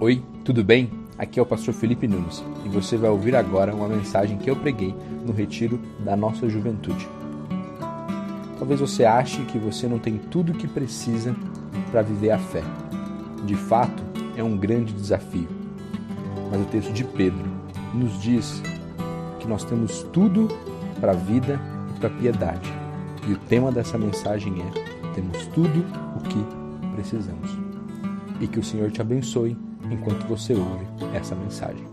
Oi, tudo bem? Aqui é o pastor Felipe Nunes e você vai ouvir agora uma mensagem que eu preguei no retiro da nossa juventude. Talvez você ache que você não tem tudo o que precisa para viver a fé. De fato, é um grande desafio. Mas o texto de Pedro nos diz que nós temos tudo para a vida e para a piedade. E o tema dessa mensagem é: temos tudo o que precisamos. E que o Senhor te abençoe enquanto você ouve essa mensagem.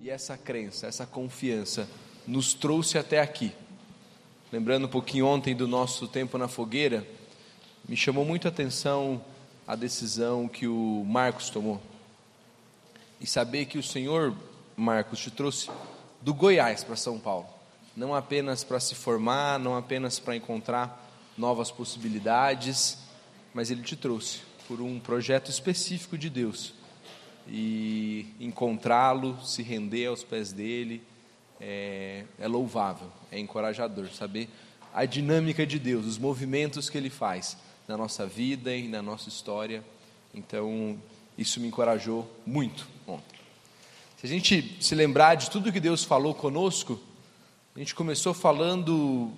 E essa crença, essa confiança nos trouxe até aqui. Lembrando um pouquinho ontem do nosso tempo na fogueira, me chamou muito a atenção a decisão que o Marcos tomou. E saber que o Senhor, Marcos, te trouxe do Goiás para São Paulo. Não apenas para se formar, não apenas para encontrar novas possibilidades, mas ele te trouxe por um projeto específico de Deus. E encontrá-lo, se render aos pés dele, é, é louvável, é encorajador saber a dinâmica de Deus, os movimentos que ele faz na nossa vida e na nossa história. Então, isso me encorajou muito ontem. Se a gente se lembrar de tudo que Deus falou conosco, a gente começou falando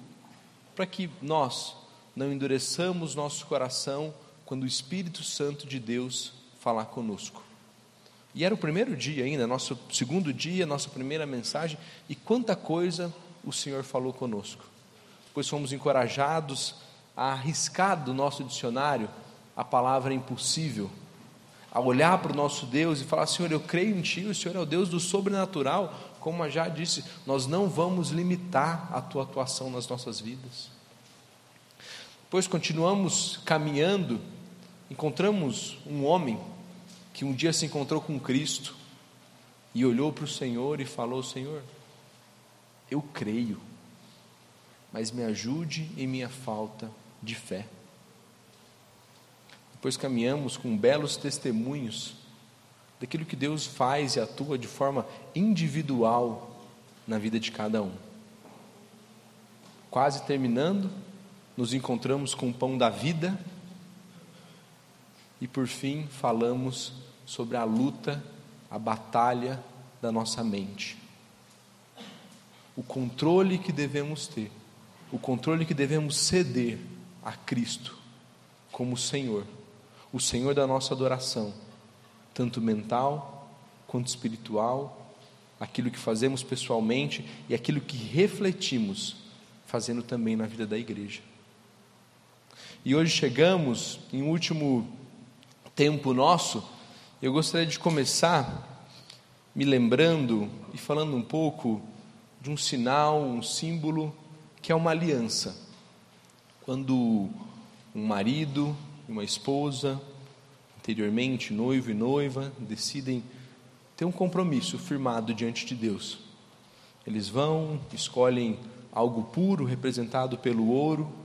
para que nós não endureçamos nosso coração quando o Espírito Santo de Deus falar conosco. E era o primeiro dia ainda, nosso segundo dia, nossa primeira mensagem, e quanta coisa o Senhor falou conosco. Pois fomos encorajados a arriscar do nosso dicionário a palavra impossível, a olhar para o nosso Deus e falar: Senhor, eu creio em Ti, o Senhor é o Deus do sobrenatural, como já disse, nós não vamos limitar a Tua atuação nas nossas vidas. Depois continuamos caminhando, encontramos um homem que um dia se encontrou com Cristo e olhou para o Senhor e falou: Senhor, eu creio, mas me ajude em minha falta de fé. Depois caminhamos com belos testemunhos daquilo que Deus faz e atua de forma individual na vida de cada um. Quase terminando, nos encontramos com o pão da vida e por fim falamos sobre a luta, a batalha da nossa mente. O controle que devemos ter, o controle que devemos ceder a Cristo como Senhor, o Senhor da nossa adoração, tanto mental quanto espiritual, aquilo que fazemos pessoalmente e aquilo que refletimos fazendo também na vida da igreja. E hoje chegamos em último tempo nosso, eu gostaria de começar me lembrando e falando um pouco de um sinal, um símbolo que é uma aliança. Quando um marido e uma esposa, anteriormente noivo e noiva, decidem ter um compromisso firmado diante de Deus. Eles vão, escolhem algo puro representado pelo ouro,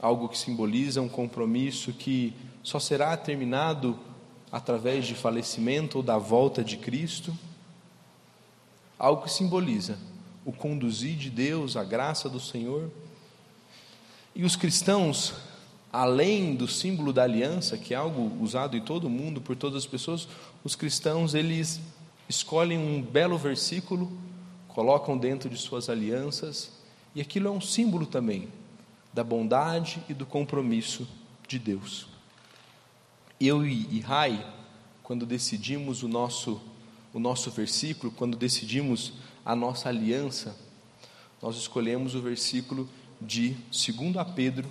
algo que simboliza um compromisso que só será terminado através de falecimento ou da volta de Cristo, algo que simboliza o conduzir de Deus, a graça do Senhor. E os cristãos, além do símbolo da aliança, que é algo usado em todo o mundo por todas as pessoas, os cristãos eles escolhem um belo versículo, colocam dentro de suas alianças, e aquilo é um símbolo também da bondade e do compromisso de Deus. Eu e Rai, quando decidimos o nosso, o nosso versículo, quando decidimos a nossa aliança, nós escolhemos o versículo de 2 Pedro,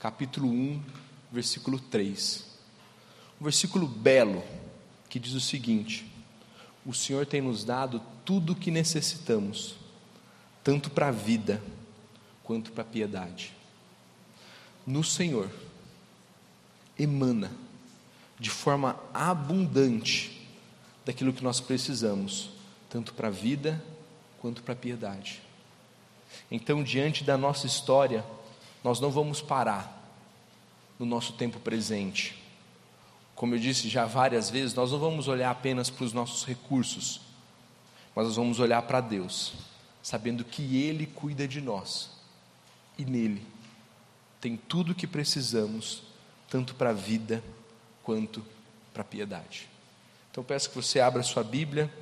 capítulo 1, versículo 3. Um versículo belo, que diz o seguinte: O Senhor tem nos dado tudo o que necessitamos, tanto para a vida quanto para a piedade no Senhor emana de forma abundante daquilo que nós precisamos, tanto para a vida quanto para a piedade. Então, diante da nossa história, nós não vamos parar no nosso tempo presente. Como eu disse já várias vezes, nós não vamos olhar apenas para os nossos recursos, mas nós vamos olhar para Deus, sabendo que Ele cuida de nós e nele tem tudo o que precisamos tanto para a vida quanto para a piedade. Então peço que você abra sua Bíblia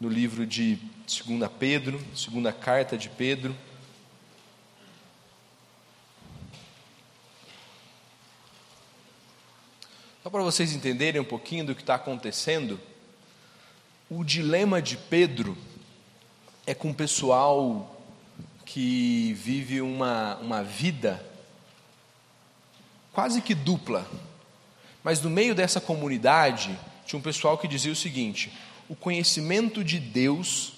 no livro de 2 Pedro, segunda carta de Pedro. Só para vocês entenderem um pouquinho do que está acontecendo, o dilema de Pedro é com o pessoal que vive uma, uma vida quase que dupla. Mas no meio dessa comunidade tinha um pessoal que dizia o seguinte: o conhecimento de Deus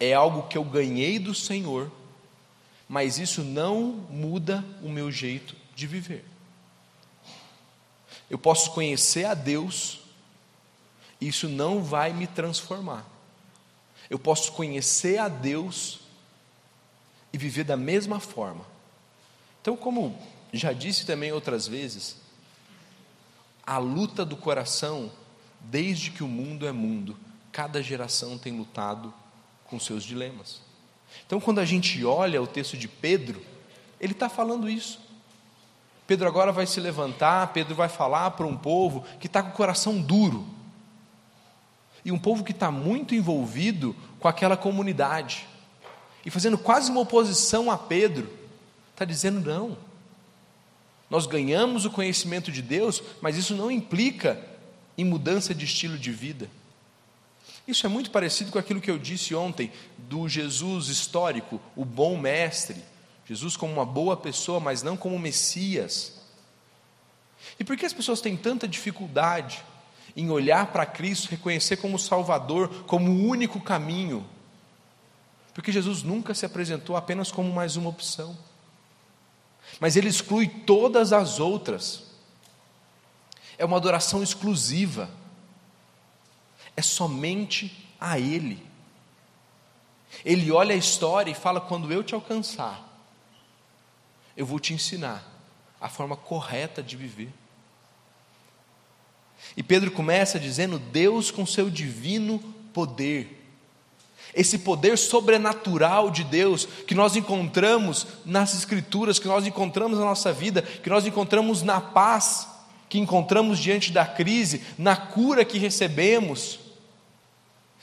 é algo que eu ganhei do Senhor, mas isso não muda o meu jeito de viver. Eu posso conhecer a Deus, isso não vai me transformar. Eu posso conhecer a Deus e viver da mesma forma. Então, como já disse também outras vezes, a luta do coração, desde que o mundo é mundo, cada geração tem lutado com seus dilemas. Então, quando a gente olha o texto de Pedro, ele está falando isso. Pedro agora vai se levantar, Pedro vai falar para um povo que está com o coração duro. E um povo que está muito envolvido com aquela comunidade. E fazendo quase uma oposição a Pedro. Está dizendo: não. Nós ganhamos o conhecimento de Deus, mas isso não implica em mudança de estilo de vida. Isso é muito parecido com aquilo que eu disse ontem do Jesus histórico, o bom mestre, Jesus como uma boa pessoa, mas não como Messias. E por que as pessoas têm tanta dificuldade em olhar para Cristo, reconhecer como Salvador, como o único caminho? Porque Jesus nunca se apresentou apenas como mais uma opção, mas ele exclui todas as outras. É uma adoração exclusiva, é somente a Ele. Ele olha a história e fala: quando eu te alcançar, eu vou te ensinar a forma correta de viver. E Pedro começa dizendo: Deus com seu divino poder, esse poder sobrenatural de Deus que nós encontramos nas Escrituras, que nós encontramos na nossa vida, que nós encontramos na paz que encontramos diante da crise, na cura que recebemos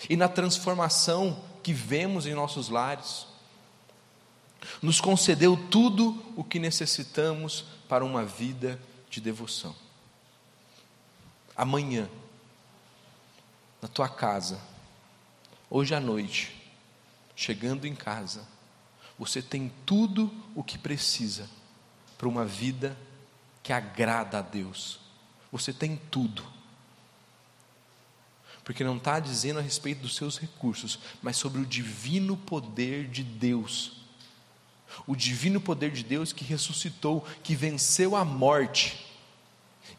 e na transformação que vemos em nossos lares nos concedeu tudo o que necessitamos para uma vida de devoção. Amanhã, na tua casa, hoje à noite, chegando em casa, você tem tudo o que precisa para uma vida que agrada a Deus. Você tem tudo. Porque não está dizendo a respeito dos seus recursos, mas sobre o divino poder de Deus o divino poder de Deus que ressuscitou, que venceu a morte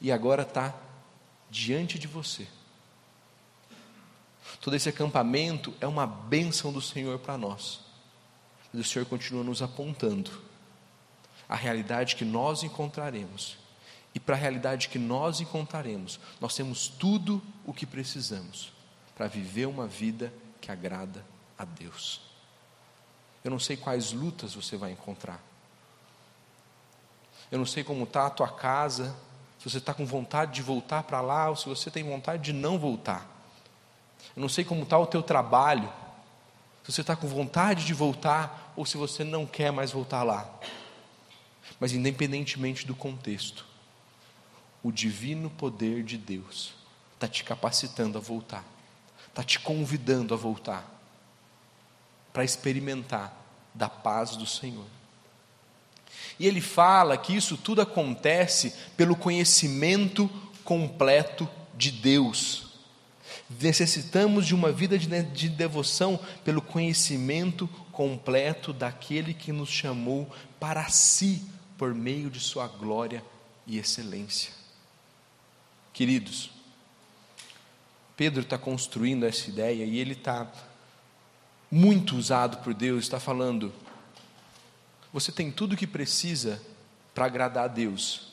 e agora está diante de você. Todo esse acampamento é uma bênção do Senhor para nós. Mas o Senhor continua nos apontando a realidade que nós encontraremos. E para a realidade que nós encontraremos, nós temos tudo o que precisamos para viver uma vida que agrada a Deus. Eu não sei quais lutas você vai encontrar. Eu não sei como está a tua casa, se você está com vontade de voltar para lá ou se você tem vontade de não voltar. Eu não sei como está o teu trabalho, se você está com vontade de voltar ou se você não quer mais voltar lá. Mas independentemente do contexto, o divino poder de Deus está te capacitando a voltar, está te convidando a voltar para experimentar da paz do Senhor. E ele fala que isso tudo acontece pelo conhecimento completo de Deus. Necessitamos de uma vida de devoção pelo conhecimento completo daquele que nos chamou para si por meio de Sua glória e excelência. Queridos, Pedro está construindo essa ideia e ele está muito usado por Deus, está falando: você tem tudo o que precisa para agradar a Deus.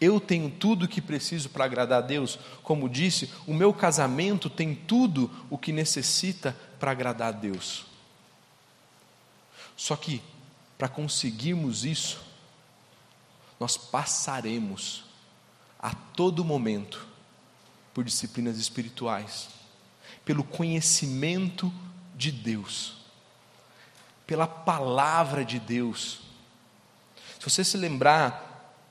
Eu tenho tudo o que preciso para agradar a Deus. Como disse, o meu casamento tem tudo o que necessita para agradar a Deus. Só que, para conseguirmos isso, nós passaremos a todo momento por disciplinas espirituais, pelo conhecimento de Deus, pela palavra de Deus. Se você se lembrar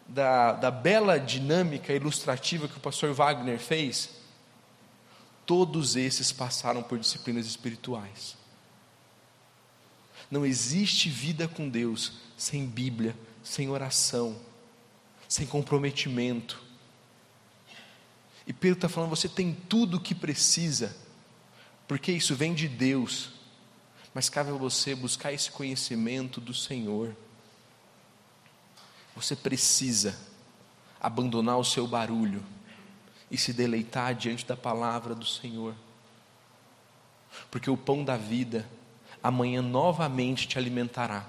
da, da bela dinâmica ilustrativa que o pastor Wagner fez, todos esses passaram por disciplinas espirituais. Não existe vida com Deus sem Bíblia, sem oração, sem comprometimento. E Pedro está falando: você tem tudo o que precisa, porque isso vem de Deus, mas cabe a você buscar esse conhecimento do Senhor. Você precisa abandonar o seu barulho e se deleitar diante da palavra do Senhor, porque o pão da vida amanhã novamente te alimentará,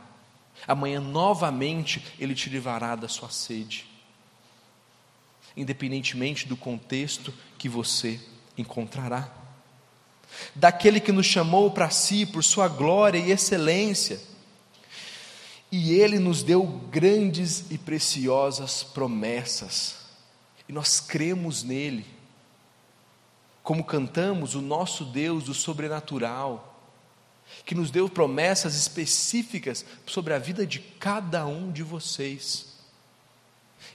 amanhã novamente ele te livrará da sua sede, independentemente do contexto que você encontrará. Daquele que nos chamou para si por sua glória e excelência, e ele nos deu grandes e preciosas promessas, e nós cremos nele. Como cantamos, o nosso Deus do sobrenatural, que nos deu promessas específicas sobre a vida de cada um de vocês.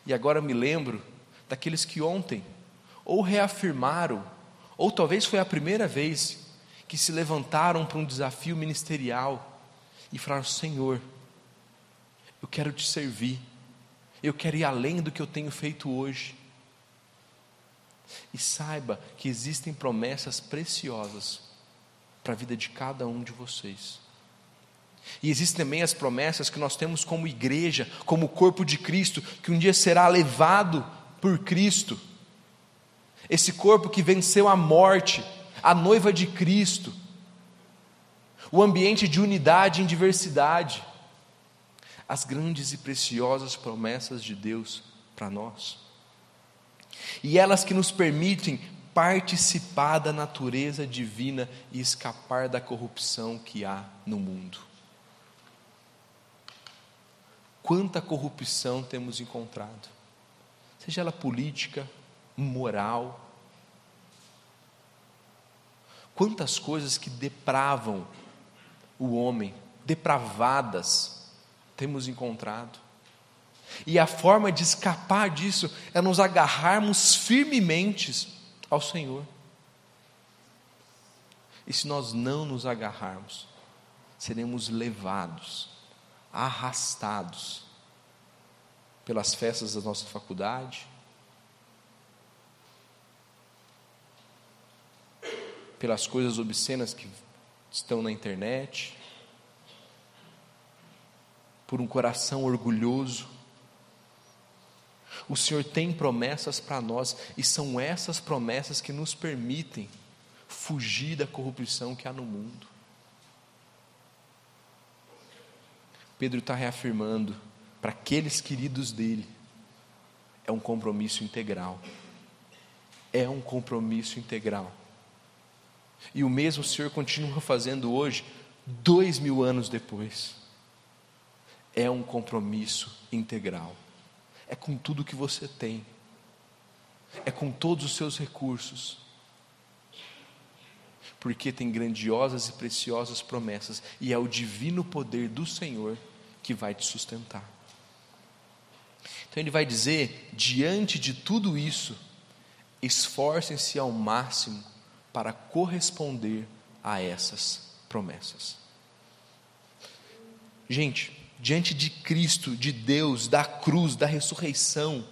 E agora me lembro daqueles que ontem ou reafirmaram, ou talvez foi a primeira vez que se levantaram para um desafio ministerial e falaram: Senhor, eu quero te servir, eu quero ir além do que eu tenho feito hoje. E saiba que existem promessas preciosas para a vida de cada um de vocês. E existem também as promessas que nós temos como igreja, como corpo de Cristo, que um dia será levado por Cristo. Esse corpo que venceu a morte, a noiva de Cristo, o ambiente de unidade em diversidade, as grandes e preciosas promessas de Deus para nós. E elas que nos permitem participar da natureza divina e escapar da corrupção que há no mundo. Quanta corrupção temos encontrado, seja ela política, moral, quantas coisas que depravam o homem, depravadas, temos encontrado. E a forma de escapar disso é nos agarrarmos firmemente ao Senhor. E se nós não nos agarrarmos, seremos levados, arrastados pelas festas da nossa faculdade, pelas coisas obscenas que estão na internet, por um coração orgulhoso o Senhor tem promessas para nós e são essas promessas que nos permitem fugir da corrupção que há no mundo. Pedro está reafirmando para aqueles queridos dele, é um compromisso integral. É um compromisso integral. E o mesmo o Senhor continua fazendo hoje, dois mil anos depois. É um compromisso integral é com tudo que você tem, é com todos os seus recursos, porque tem grandiosas e preciosas promessas, e é o divino poder do Senhor que vai te sustentar. Então ele vai dizer: diante de tudo isso, esforcem-se ao máximo para corresponder a essas promessas. Gente, diante de Cristo, de Deus, da cruz, da ressurreição.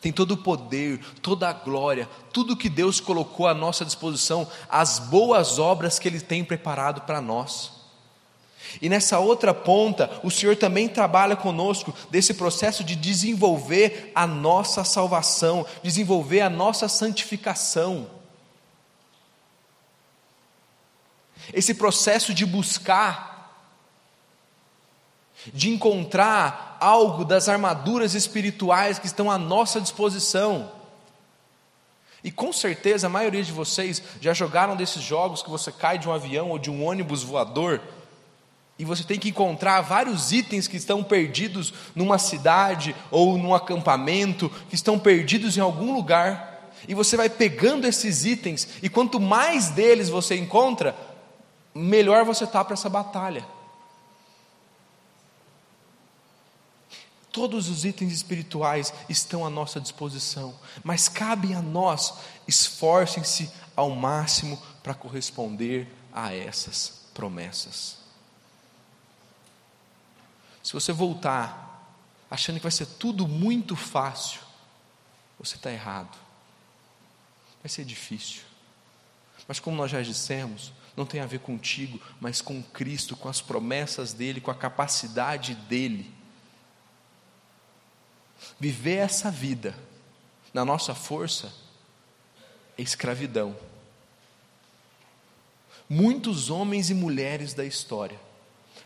Tem todo o poder, toda a glória, tudo que Deus colocou à nossa disposição, as boas obras que Ele tem preparado para nós. E nessa outra ponta, o Senhor também trabalha conosco desse processo de desenvolver a nossa salvação, desenvolver a nossa santificação. Esse processo de buscar de encontrar algo das armaduras espirituais que estão à nossa disposição. E com certeza a maioria de vocês já jogaram desses jogos que você cai de um avião ou de um ônibus voador E você tem que encontrar vários itens que estão perdidos numa cidade ou num acampamento, que estão perdidos em algum lugar. E você vai pegando esses itens, e quanto mais deles você encontra, melhor você está para essa batalha. Todos os itens espirituais estão à nossa disposição, mas cabe a nós, esforcem-se ao máximo para corresponder a essas promessas. Se você voltar achando que vai ser tudo muito fácil, você está errado. Vai ser difícil. Mas como nós já dissemos, não tem a ver contigo, mas com Cristo, com as promessas dele, com a capacidade dele Viver essa vida na nossa força é escravidão. Muitos homens e mulheres da história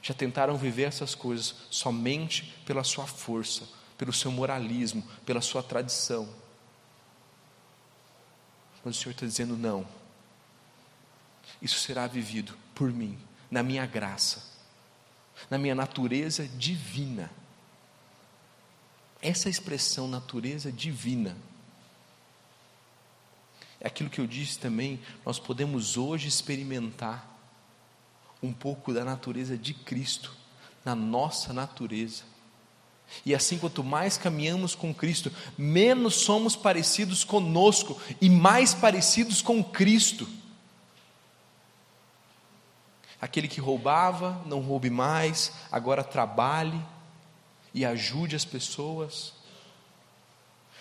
já tentaram viver essas coisas somente pela sua força, pelo seu moralismo, pela sua tradição. Mas o Senhor está dizendo: não, isso será vivido por mim, na minha graça, na minha natureza divina. Essa expressão natureza divina é aquilo que eu disse também, nós podemos hoje experimentar um pouco da natureza de Cristo na nossa natureza. E assim, quanto mais caminhamos com Cristo, menos somos parecidos conosco e mais parecidos com Cristo. Aquele que roubava, não roube mais, agora trabalhe e ajude as pessoas.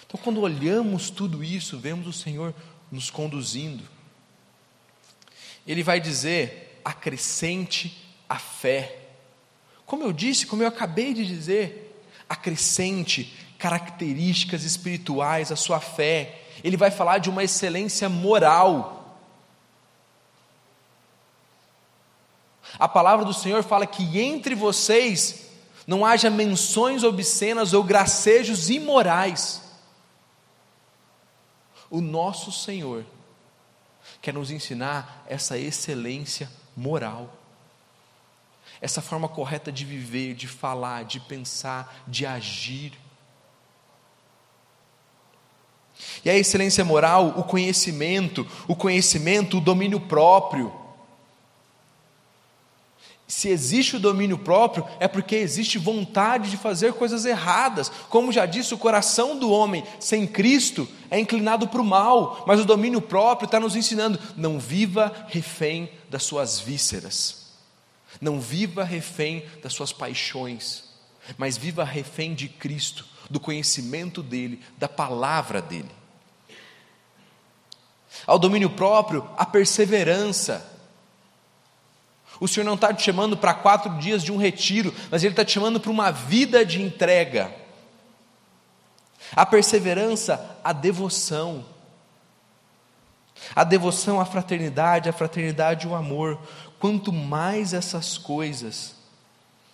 Então, quando olhamos tudo isso, vemos o Senhor nos conduzindo. Ele vai dizer: acrescente a fé. Como eu disse, como eu acabei de dizer, acrescente características espirituais à sua fé. Ele vai falar de uma excelência moral. A palavra do Senhor fala que entre vocês não haja menções obscenas ou gracejos imorais. O nosso Senhor quer nos ensinar essa excelência moral, essa forma correta de viver, de falar, de pensar, de agir. E a excelência moral, o conhecimento, o conhecimento, o domínio próprio, se existe o domínio próprio, é porque existe vontade de fazer coisas erradas. Como já disse, o coração do homem sem Cristo é inclinado para o mal, mas o domínio próprio está nos ensinando: não viva refém das suas vísceras, não viva refém das suas paixões, mas viva refém de Cristo, do conhecimento dEle, da palavra dEle. Ao domínio próprio, a perseverança o Senhor não está te chamando para quatro dias de um retiro, mas Ele está te chamando para uma vida de entrega. A perseverança, a devoção. A devoção à fraternidade, a fraternidade e o amor. Quanto mais essas coisas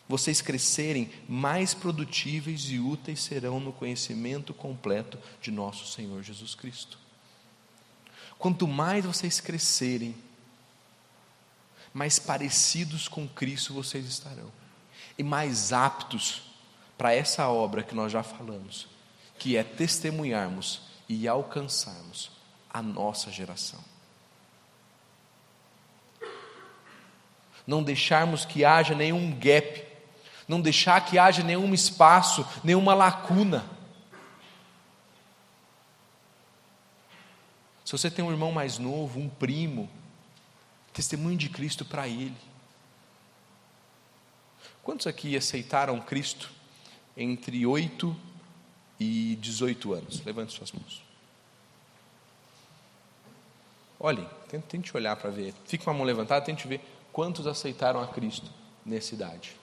vocês crescerem, mais produtíveis e úteis serão no conhecimento completo de nosso Senhor Jesus Cristo. Quanto mais vocês crescerem, mais parecidos com Cristo vocês estarão, e mais aptos para essa obra que nós já falamos, que é testemunharmos e alcançarmos a nossa geração. Não deixarmos que haja nenhum gap, não deixar que haja nenhum espaço, nenhuma lacuna. Se você tem um irmão mais novo, um primo, testemunho de Cristo para ele. Quantos aqui aceitaram Cristo entre 8 e 18 anos? Levante suas mãos. Olhem, tente olhar para ver. Fique com a mão levantada, tente ver quantos aceitaram a Cristo nessa idade.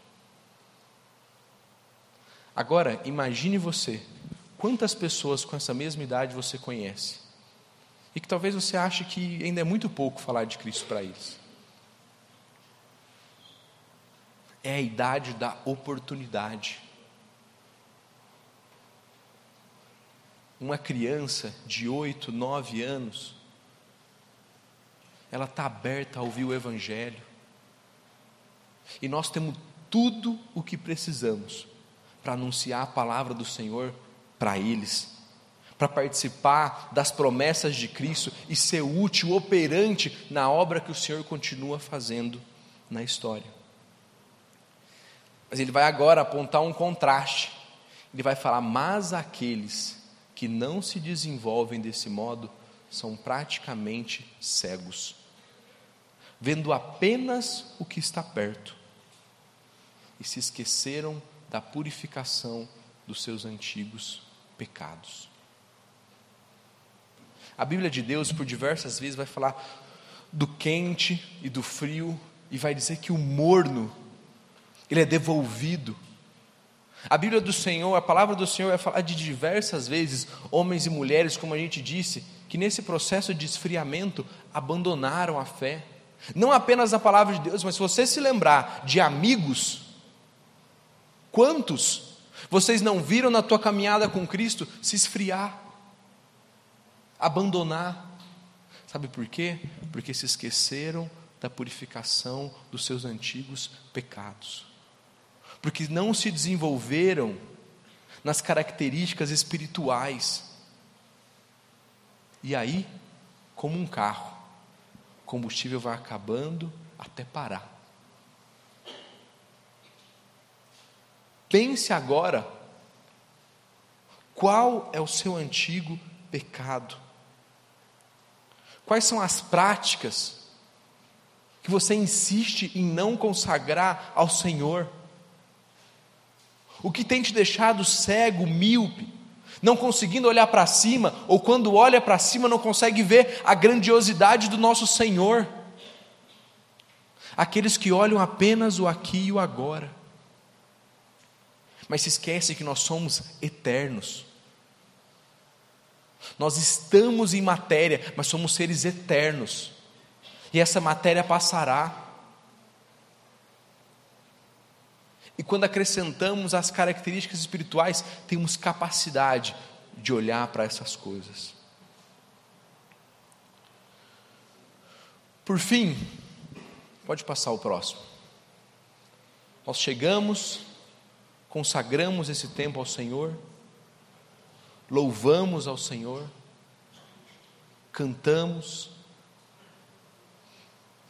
Agora, imagine você, quantas pessoas com essa mesma idade você conhece? E que talvez você ache que ainda é muito pouco falar de Cristo para eles. É a idade da oportunidade. Uma criança de oito, nove anos, ela está aberta a ouvir o Evangelho. E nós temos tudo o que precisamos para anunciar a palavra do Senhor para eles, para participar das promessas de Cristo e ser útil, operante na obra que o Senhor continua fazendo na história. Mas ele vai agora apontar um contraste. Ele vai falar: Mas aqueles que não se desenvolvem desse modo são praticamente cegos, vendo apenas o que está perto e se esqueceram da purificação dos seus antigos pecados. A Bíblia de Deus, por diversas vezes, vai falar do quente e do frio, e vai dizer que o morno, ele é devolvido. A Bíblia do Senhor, a palavra do Senhor vai falar de diversas vezes, homens e mulheres, como a gente disse, que nesse processo de esfriamento abandonaram a fé. Não apenas a palavra de Deus, mas se você se lembrar de amigos Quantos vocês não viram na tua caminhada com Cristo se esfriar, abandonar? Sabe por quê? Porque se esqueceram da purificação dos seus antigos pecados. Porque não se desenvolveram nas características espirituais. E aí, como um carro, o combustível vai acabando até parar. Pense agora, qual é o seu antigo pecado? Quais são as práticas que você insiste em não consagrar ao Senhor? O que tem te deixado cego, míope, não conseguindo olhar para cima, ou quando olha para cima não consegue ver a grandiosidade do nosso Senhor? Aqueles que olham apenas o aqui e o agora mas se esquece que nós somos eternos. Nós estamos em matéria, mas somos seres eternos. E essa matéria passará. E quando acrescentamos as características espirituais, temos capacidade de olhar para essas coisas. Por fim, pode passar o próximo. Nós chegamos consagramos esse tempo ao Senhor, louvamos ao Senhor, cantamos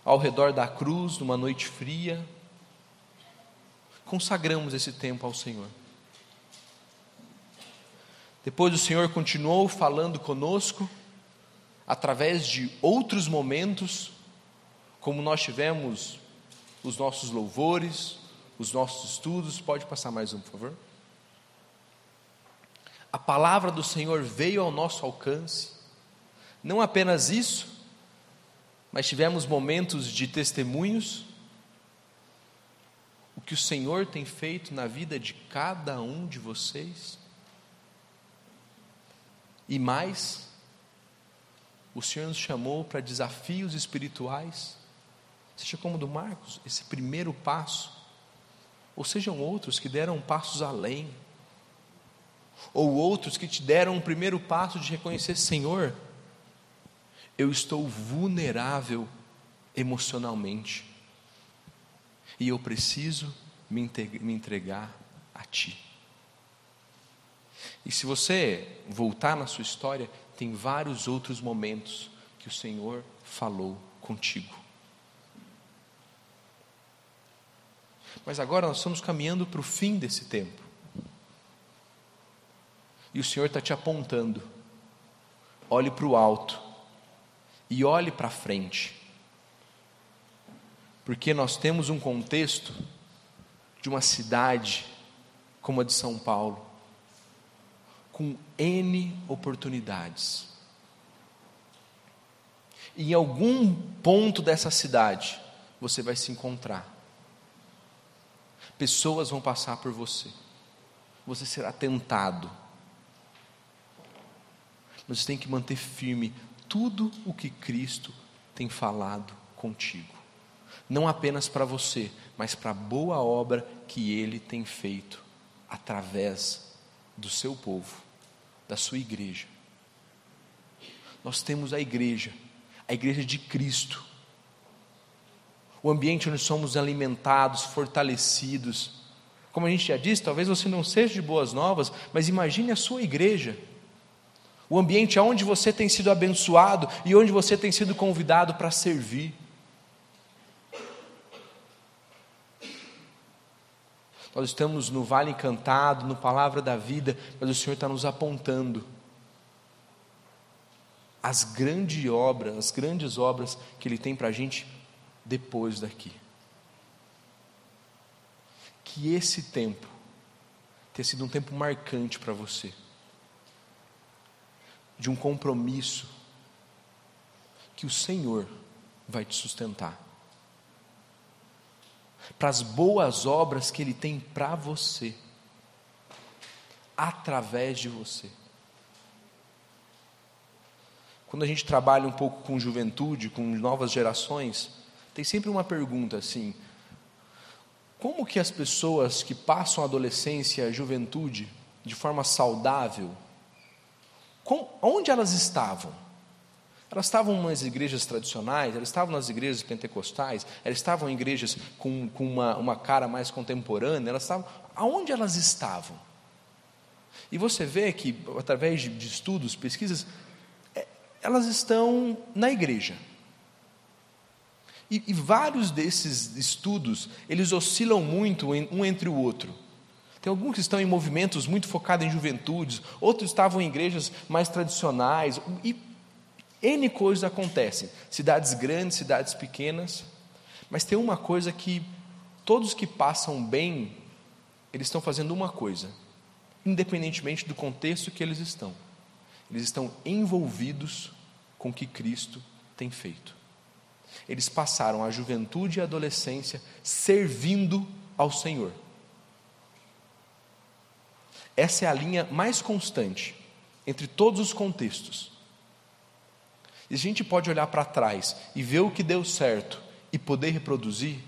ao redor da cruz, numa noite fria, consagramos esse tempo ao Senhor. Depois o Senhor continuou falando conosco, através de outros momentos, como nós tivemos os nossos louvores, os nossos estudos. Pode passar mais um, por favor. A palavra do Senhor veio ao nosso alcance. Não apenas isso, mas tivemos momentos de testemunhos. O que o Senhor tem feito na vida de cada um de vocês. E mais, o Senhor nos chamou para desafios espirituais, seja como do Marcos, esse primeiro passo ou sejam outros que deram passos além, ou outros que te deram um primeiro passo de reconhecer: Senhor, eu estou vulnerável emocionalmente, e eu preciso me entregar a Ti. E se você voltar na sua história, tem vários outros momentos que o Senhor falou contigo. Mas agora nós estamos caminhando para o fim desse tempo. E o Senhor está te apontando. Olhe para o alto e olhe para frente. Porque nós temos um contexto de uma cidade como a de São Paulo, com N oportunidades. E em algum ponto dessa cidade você vai se encontrar Pessoas vão passar por você. Você será tentado. Você tem que manter firme tudo o que Cristo tem falado contigo. Não apenas para você, mas para a boa obra que Ele tem feito através do seu povo, da sua igreja. Nós temos a igreja, a igreja de Cristo, o ambiente onde somos alimentados, fortalecidos. Como a gente já disse, talvez você não seja de boas novas, mas imagine a sua igreja. O ambiente onde você tem sido abençoado e onde você tem sido convidado para servir. Nós estamos no Vale Encantado, no Palavra da Vida, mas o Senhor está nos apontando as grandes obras, as grandes obras que Ele tem para a gente depois daqui. Que esse tempo tenha sido um tempo marcante para você, de um compromisso que o Senhor vai te sustentar, para as boas obras que Ele tem para você, através de você. Quando a gente trabalha um pouco com juventude, com novas gerações, tem sempre uma pergunta assim: como que as pessoas que passam a adolescência, a juventude, de forma saudável, com, onde elas estavam? Elas estavam nas igrejas tradicionais, elas estavam nas igrejas pentecostais, elas estavam em igrejas com, com uma, uma cara mais contemporânea, elas estavam. Aonde elas estavam? E você vê que, através de, de estudos, pesquisas, é, elas estão na igreja. E, e vários desses estudos, eles oscilam muito um entre o outro. Tem alguns que estão em movimentos muito focados em juventudes, outros estavam em igrejas mais tradicionais, e N coisas acontecem. Cidades grandes, cidades pequenas. Mas tem uma coisa que todos que passam bem, eles estão fazendo uma coisa, independentemente do contexto que eles estão. Eles estão envolvidos com o que Cristo tem feito. Eles passaram a juventude e a adolescência servindo ao Senhor. Essa é a linha mais constante entre todos os contextos. E a gente pode olhar para trás e ver o que deu certo e poder reproduzir,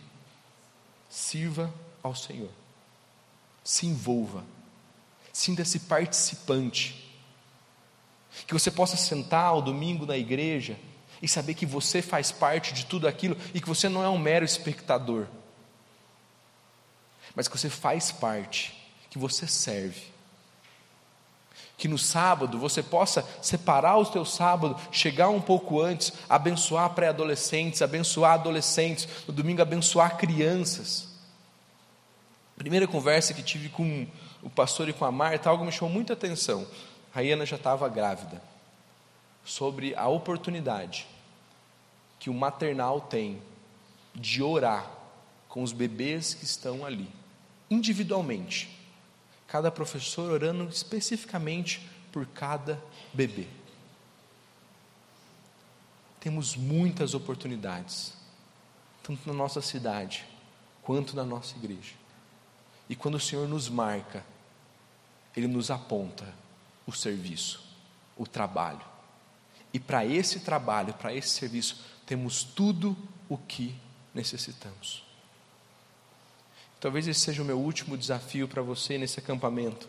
sirva ao Senhor. Se envolva. Sinta-se participante. Que você possa sentar ao domingo na igreja e saber que você faz parte de tudo aquilo e que você não é um mero espectador, mas que você faz parte, que você serve. Que no sábado você possa separar o teu sábado, chegar um pouco antes, abençoar pré-adolescentes, abençoar adolescentes, no domingo abençoar crianças. Primeira conversa que tive com o pastor e com a Marta, algo me chamou muita atenção. A Iana já estava grávida. Sobre a oportunidade que o maternal tem de orar com os bebês que estão ali, individualmente. Cada professor orando especificamente por cada bebê. Temos muitas oportunidades, tanto na nossa cidade quanto na nossa igreja. E quando o Senhor nos marca, Ele nos aponta o serviço, o trabalho. E para esse trabalho, para esse serviço, temos tudo o que necessitamos. Talvez esse seja o meu último desafio para você nesse acampamento.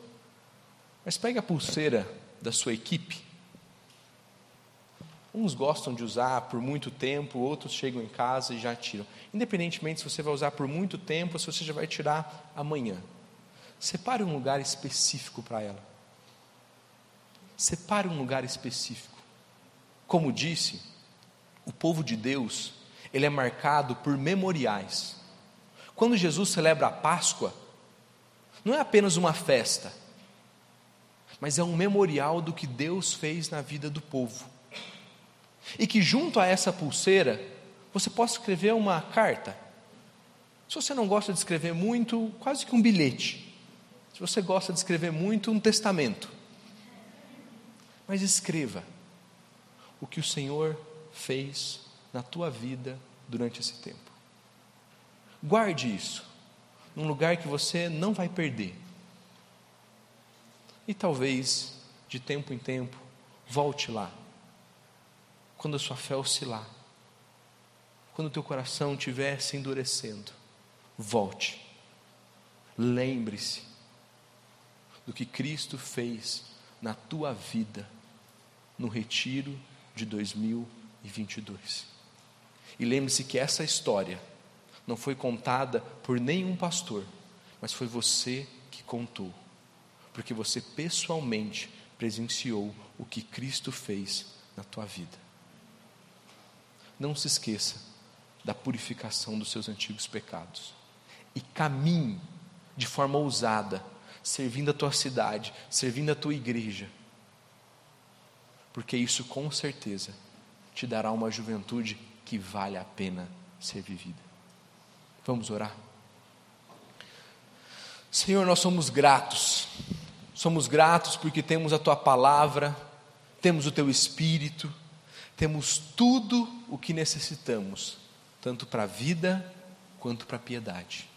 Mas pegue a pulseira da sua equipe. Uns gostam de usar por muito tempo, outros chegam em casa e já tiram. Independentemente se você vai usar por muito tempo ou se você já vai tirar amanhã. Separe um lugar específico para ela. Separe um lugar específico. Como disse, o povo de Deus, ele é marcado por memoriais. Quando Jesus celebra a Páscoa, não é apenas uma festa, mas é um memorial do que Deus fez na vida do povo. E que junto a essa pulseira, você possa escrever uma carta. Se você não gosta de escrever muito, quase que um bilhete. Se você gosta de escrever muito, um testamento. Mas escreva o que o Senhor fez na tua vida durante esse tempo. Guarde isso num lugar que você não vai perder. E talvez, de tempo em tempo, volte lá. Quando a sua fé oscilar, quando o teu coração estiver se endurecendo, volte. Lembre-se do que Cristo fez na tua vida no retiro de 2000 2022. E lembre-se que essa história não foi contada por nenhum pastor, mas foi você que contou, porque você pessoalmente presenciou o que Cristo fez na tua vida. Não se esqueça da purificação dos seus antigos pecados e caminhe de forma ousada, servindo a tua cidade, servindo a tua igreja, porque isso com certeza te dará uma juventude que vale a pena ser vivida. Vamos orar? Senhor, nós somos gratos, somos gratos porque temos a tua palavra, temos o teu espírito, temos tudo o que necessitamos, tanto para a vida quanto para a piedade.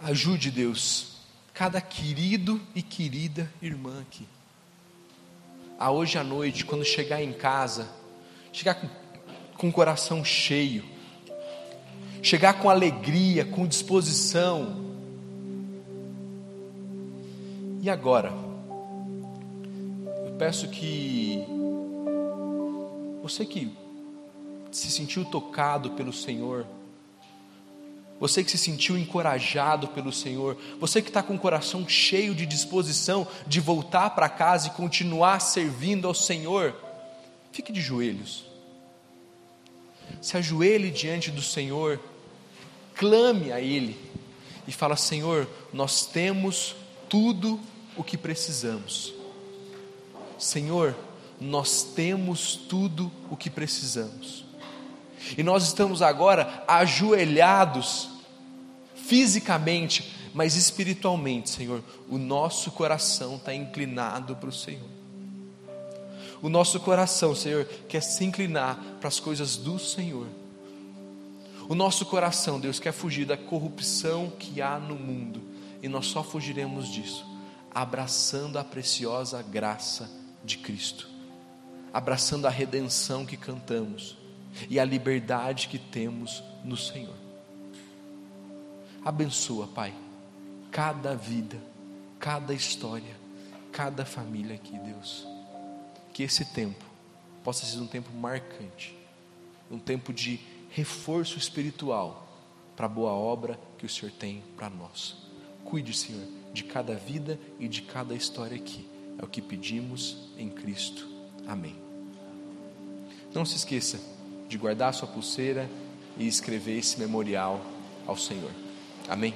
Ajude, Deus, cada querido e querida irmã aqui. A hoje à noite, quando chegar em casa, chegar com, com o coração cheio, chegar com alegria, com disposição. E agora? Eu peço que você que se sentiu tocado pelo Senhor, você que se sentiu encorajado pelo Senhor, você que está com o coração cheio de disposição de voltar para casa e continuar servindo ao Senhor, fique de joelhos, se ajoelhe diante do Senhor, clame a Ele e fala: Senhor, nós temos tudo o que precisamos. Senhor, nós temos tudo o que precisamos. E nós estamos agora ajoelhados, fisicamente, mas espiritualmente, Senhor. O nosso coração está inclinado para o Senhor. O nosso coração, Senhor, quer se inclinar para as coisas do Senhor. O nosso coração, Deus, quer fugir da corrupção que há no mundo. E nós só fugiremos disso abraçando a preciosa graça de Cristo, abraçando a redenção que cantamos e a liberdade que temos no Senhor. Abençoa, Pai, cada vida, cada história, cada família aqui, Deus. Que esse tempo possa ser um tempo marcante, um tempo de reforço espiritual para a boa obra que o Senhor tem para nós. Cuide, Senhor, de cada vida e de cada história aqui. É o que pedimos em Cristo. Amém. Não se esqueça de guardar sua pulseira e escrever esse memorial ao Senhor. Amém.